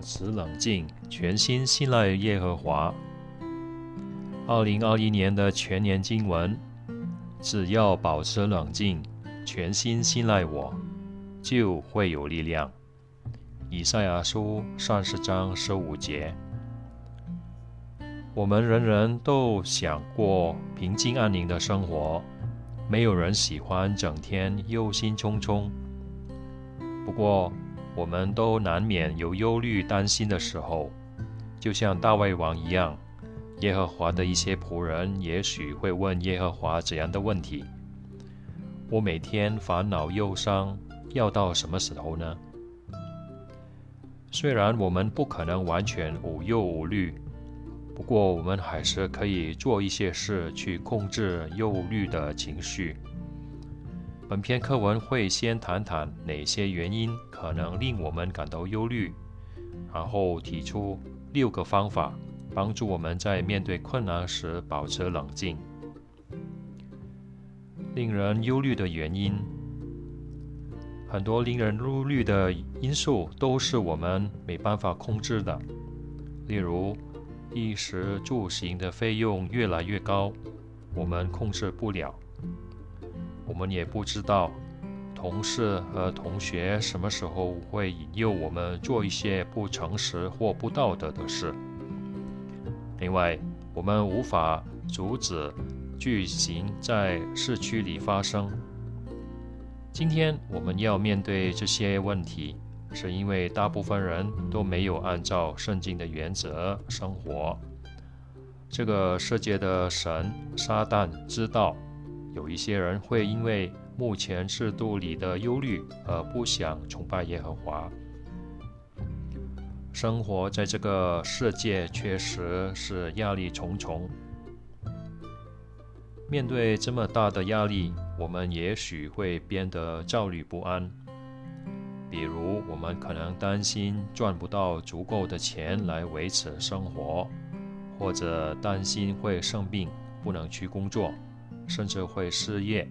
保持冷静，全心信赖耶和华。二零二一年的全年经文：只要保持冷静，全心信赖我，就会有力量。以赛亚书三十章十五节。我们人人都想过平静安宁的生活，没有人喜欢整天忧心忡忡。不过，我们都难免有忧虑、担心的时候，就像大卫王一样。耶和华的一些仆人也许会问耶和华怎样的问题：我每天烦恼忧伤，要到什么时候呢？虽然我们不可能完全无忧无虑，不过我们还是可以做一些事去控制忧虑的情绪。本篇课文会先谈谈哪些原因可能令我们感到忧虑，然后提出六个方法，帮助我们在面对困难时保持冷静。令人忧虑的原因，很多令人忧虑的因素都是我们没办法控制的，例如衣食住行的费用越来越高，我们控制不了。我们也不知道同事和同学什么时候会引诱我们做一些不诚实或不道德的事。另外，我们无法阻止剧情在市区里发生。今天我们要面对这些问题，是因为大部分人都没有按照圣经的原则生活。这个世界的神撒旦知道。有一些人会因为目前制度里的忧虑而不想崇拜耶和华。生活在这个世界确实是压力重重。面对这么大的压力，我们也许会变得焦虑不安。比如，我们可能担心赚不到足够的钱来维持生活，或者担心会生病，不能去工作。甚至会失业。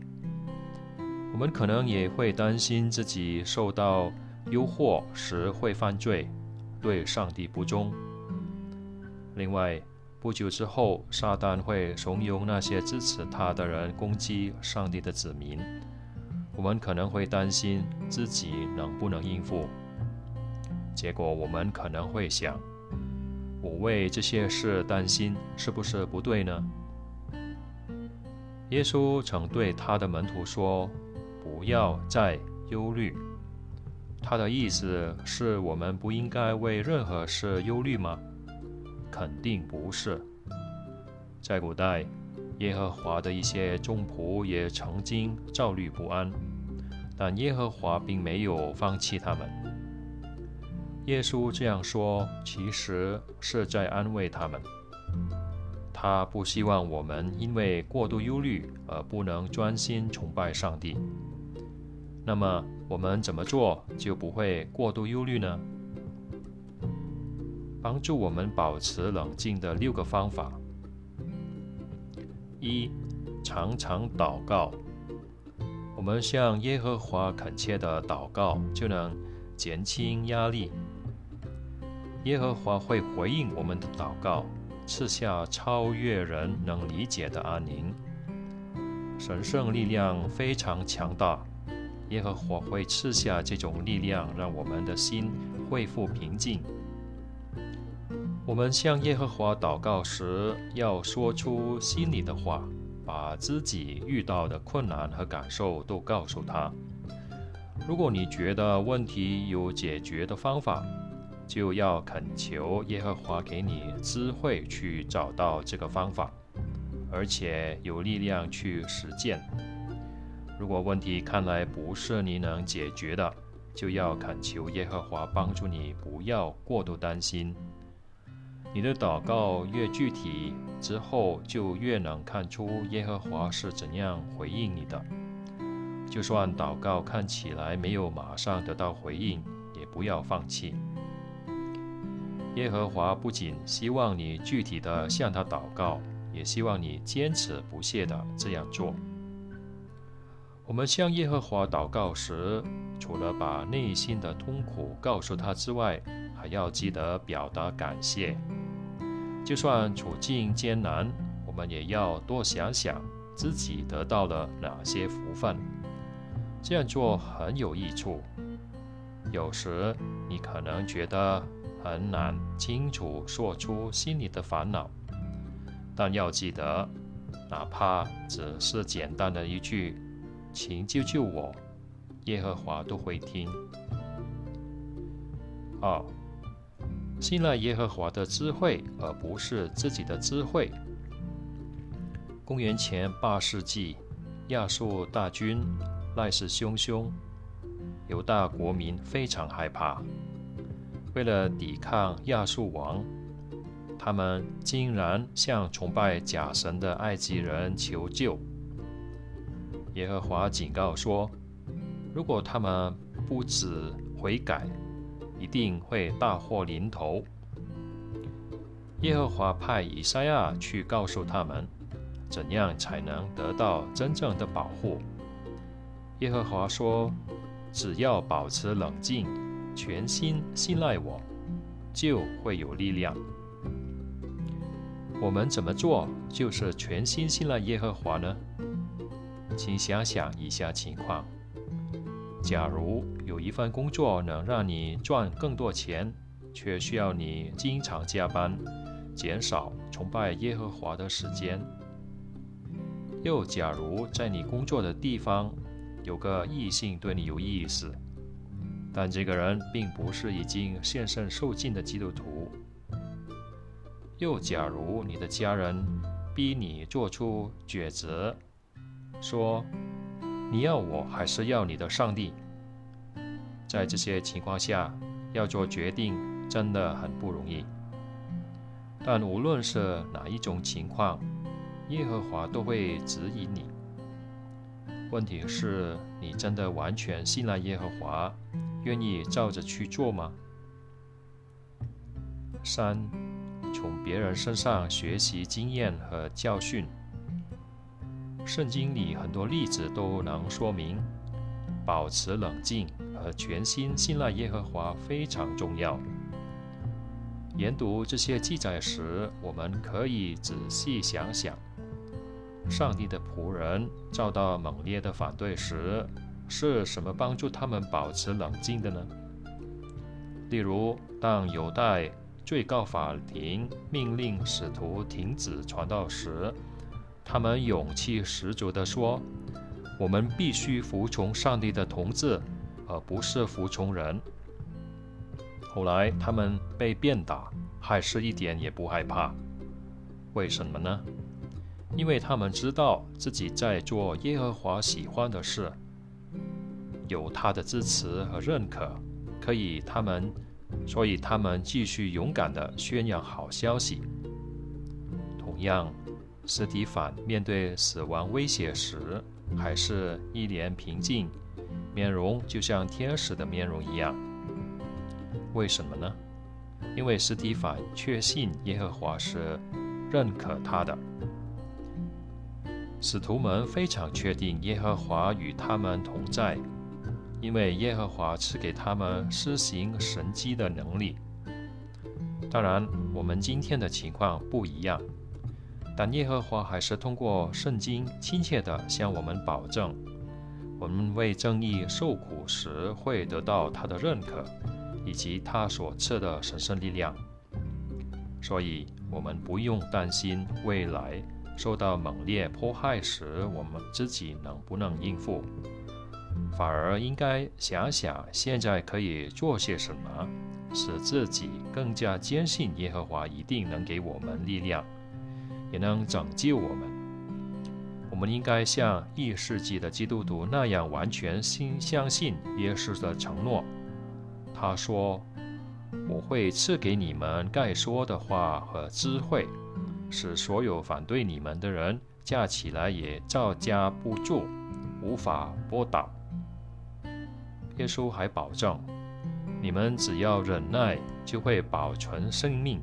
我们可能也会担心自己受到诱惑时会犯罪，对上帝不忠。另外，不久之后，撒旦会怂恿那些支持他的人攻击上帝的子民。我们可能会担心自己能不能应付。结果，我们可能会想：我为这些事担心，是不是不对呢？耶稣曾对他的门徒说：“不要再忧虑。”他的意思是我们不应该为任何事忧虑吗？肯定不是。在古代，耶和华的一些众仆也曾经焦虑不安，但耶和华并没有放弃他们。耶稣这样说，其实是在安慰他们。他不希望我们因为过度忧虑而不能专心崇拜上帝。那么我们怎么做就不会过度忧虑呢？帮助我们保持冷静的六个方法：一、常常祷告。我们向耶和华恳切的祷告，就能减轻压力。耶和华会回应我们的祷告。赐下超越人能理解的安宁，神圣力量非常强大。耶和华会赐下这种力量，让我们的心恢复平静。我们向耶和华祷告时，要说出心里的话，把自己遇到的困难和感受都告诉他。如果你觉得问题有解决的方法，就要恳求耶和华给你智慧去找到这个方法，而且有力量去实践。如果问题看来不是你能解决的，就要恳求耶和华帮助你，不要过度担心。你的祷告越具体，之后就越能看出耶和华是怎样回应你的。就算祷告看起来没有马上得到回应，也不要放弃。耶和华不仅希望你具体的向他祷告，也希望你坚持不懈的这样做。我们向耶和华祷告时，除了把内心的痛苦告诉他之外，还要记得表达感谢。就算处境艰难，我们也要多想想自己得到了哪些福分。这样做很有益处。有时你可能觉得很难清楚说出心里的烦恼，但要记得，哪怕只是简单的一句“请救救我”，耶和华都会听。二，信赖耶和华的智慧，而不是自己的智慧。公元前八世纪，亚述大军来势汹汹。犹大国民非常害怕，为了抵抗亚述王，他们竟然向崇拜假神的埃及人求救。耶和华警告说：“如果他们不止悔改，一定会大祸临头。”耶和华派以赛亚去告诉他们，怎样才能得到真正的保护。耶和华说。只要保持冷静，全心信赖我，就会有力量。我们怎么做就是全心信赖耶和华呢？请想想以下情况：假如有一份工作能让你赚更多钱，却需要你经常加班，减少崇拜耶和华的时间；又假如在你工作的地方，有个异性对你有意思，但这个人并不是已经献身受尽的基督徒。又假如你的家人逼你做出抉择，说你要我还是要你的上帝，在这些情况下要做决定真的很不容易。但无论是哪一种情况，耶和华都会指引你。问题是你真的完全信赖耶和华，愿意照着去做吗？三，从别人身上学习经验和教训。圣经里很多例子都能说明，保持冷静和全心信赖耶和华非常重要。研读这些记载时，我们可以仔细想想。上帝的仆人遭到猛烈的反对时，是什么帮助他们保持冷静的呢？例如，当犹太最高法庭命令使徒停止传道时，他们勇气十足地说：“我们必须服从上帝的统治，而不是服从人。”后来，他们被鞭打，还是一点也不害怕。为什么呢？因为他们知道自己在做耶和华喜欢的事，有他的支持和认可，可以他们，所以他们继续勇敢地宣扬好消息。同样，斯蒂凡面对死亡威胁时，还是一脸平静，面容就像天使的面容一样。为什么呢？因为斯蒂凡确信耶和华是认可他的。使徒们非常确定耶和华与他们同在，因为耶和华赐给他们施行神迹的能力。当然，我们今天的情况不一样，但耶和华还是通过圣经亲切地向我们保证，我们为正义受苦时会得到他的认可，以及他所赐的神圣力量。所以，我们不用担心未来。受到猛烈迫害时，我们自己能不能应付？反而应该想想现在可以做些什么，使自己更加坚信耶和华一定能给我们力量，也能拯救我们。我们应该像一世纪的基督徒那样，完全心相信耶稣的承诺。他说：“我会赐给你们该说的话和智慧。”使所有反对你们的人架起来也招架不住，无法拨倒。耶稣还保证，你们只要忍耐，就会保存生命。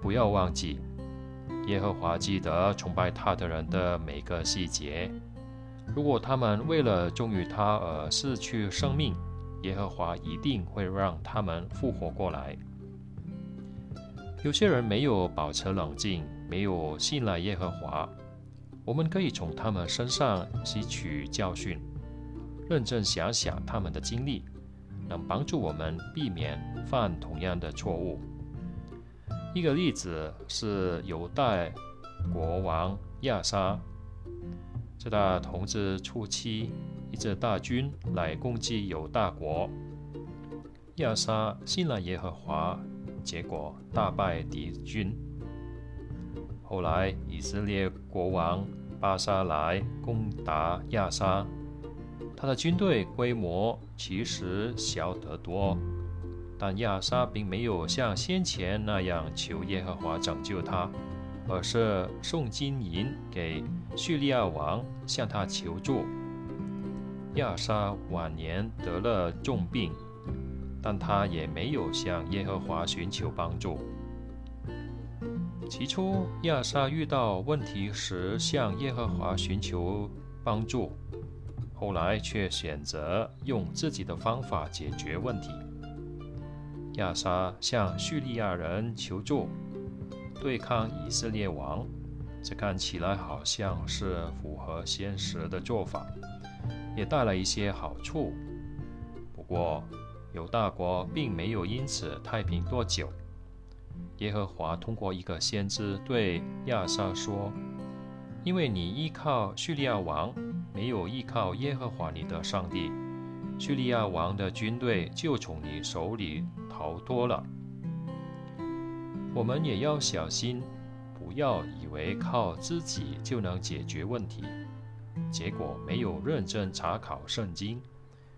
不要忘记，耶和华记得崇拜他的人的每个细节。如果他们为了忠于他而失去生命，耶和华一定会让他们复活过来。有些人没有保持冷静，没有信赖耶和华，我们可以从他们身上吸取教训，认真想想他们的经历，能帮助我们避免犯同样的错误。一个例子是犹大国王亚沙，在他统治初期，一支大军来攻击犹大国，亚沙信赖耶和华。结果大败敌军。后来以色列国王巴沙来攻打亚沙，他的军队规模其实小得多，但亚沙并没有像先前那样求耶和华拯救他，而是送金银给叙利亚王，向他求助。亚沙晚年得了重病。但他也没有向耶和华寻求帮助。起初，亚沙遇到问题时向耶和华寻求帮助，后来却选择用自己的方法解决问题。亚沙向叙利亚人求助，对抗以色列王，这看起来好像是符合现实的做法，也带来一些好处。不过，犹大国并没有因此太平多久。耶和华通过一个先知对亚撒说：“因为你依靠叙利亚王，没有依靠耶和华你的上帝，叙利亚王的军队就从你手里逃脱了。我们也要小心，不要以为靠自己就能解决问题，结果没有认真查考圣经。”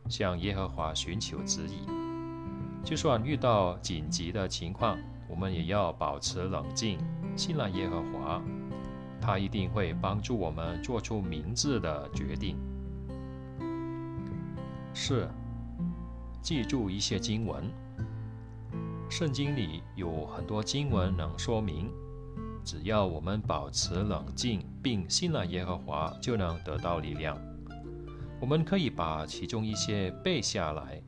向耶和华寻求指引，就算遇到紧急的情况，我们也要保持冷静，信赖耶和华，他一定会帮助我们做出明智的决定。四，记住一些经文。圣经里有很多经文能说明，只要我们保持冷静并信赖耶和华，就能得到力量。我们可以把其中一些背下来。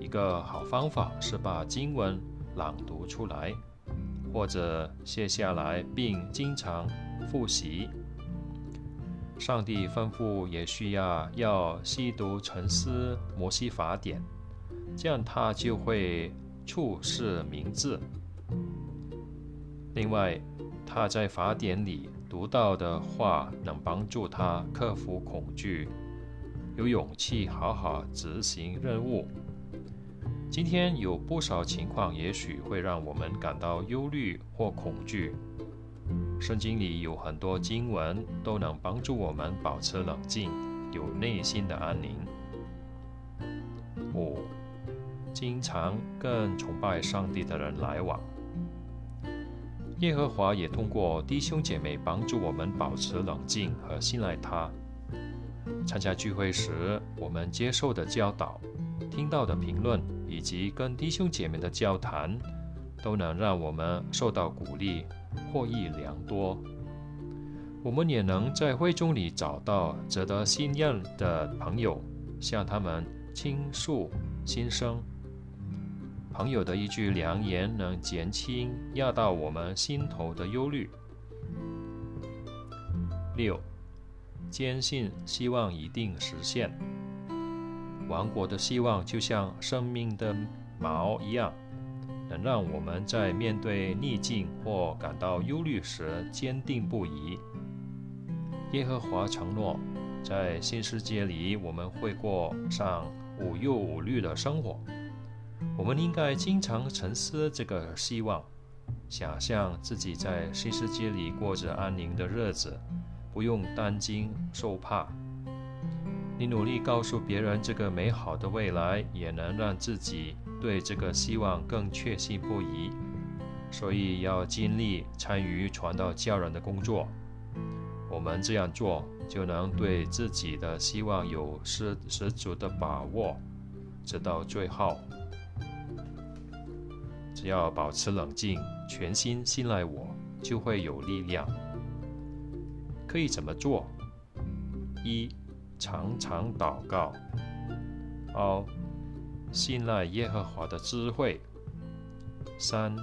一个好方法是把经文朗读出来，或者写下来并经常复习。上帝吩咐也需要要细读沉思摩西法典，这样他就会处事明智。另外，他在法典里读到的话，能帮助他克服恐惧。有勇气好好执行任务。今天有不少情况，也许会让我们感到忧虑或恐惧。圣经里有很多经文都能帮助我们保持冷静，有内心的安宁。五，经常跟崇拜上帝的人来往。耶和华也通过弟兄姐妹帮助我们保持冷静和信赖他。参加聚会时，我们接受的教导、听到的评论以及跟弟兄姐妹的交谈，都能让我们受到鼓励，获益良多。我们也能在会中里找到值得信任的朋友，向他们倾诉心声。朋友的一句良言，能减轻压到我们心头的忧虑。六。坚信希望一定实现。王国的希望就像生命的锚一样，能让我们在面对逆境或感到忧虑时坚定不移。耶和华承诺，在新世界里我们会过上无忧无虑的生活。我们应该经常沉思这个希望，想象自己在新世界里过着安宁的日子。不用担惊受怕，你努力告诉别人这个美好的未来，也能让自己对这个希望更确信不疑。所以要尽力参与传道教人的工作。我们这样做，就能对自己的希望有十十足的把握，直到最后。只要保持冷静，全心信赖我，就会有力量。可以怎么做？一、常常祷告。二、信赖耶和华的智慧；三、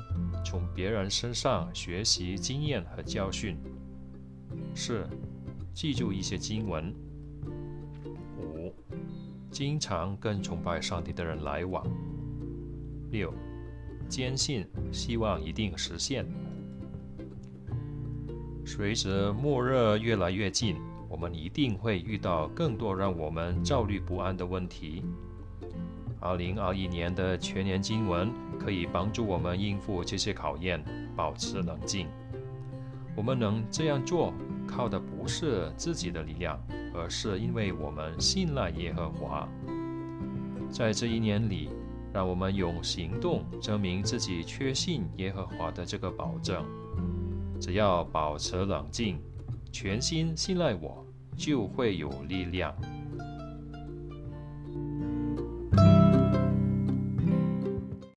从别人身上学习经验和教训；四、记住一些经文；五、经常跟崇拜上帝的人来往；六、坚信希望一定实现。随着末日越来越近，我们一定会遇到更多让我们焦虑不安的问题。二零二一年的全年经文可以帮助我们应付这些考验，保持冷静。我们能这样做，靠的不是自己的力量，而是因为我们信赖耶和华。在这一年里，让我们用行动证明自己确信耶和华的这个保证。只要保持冷静，全心信赖我，就会有力量。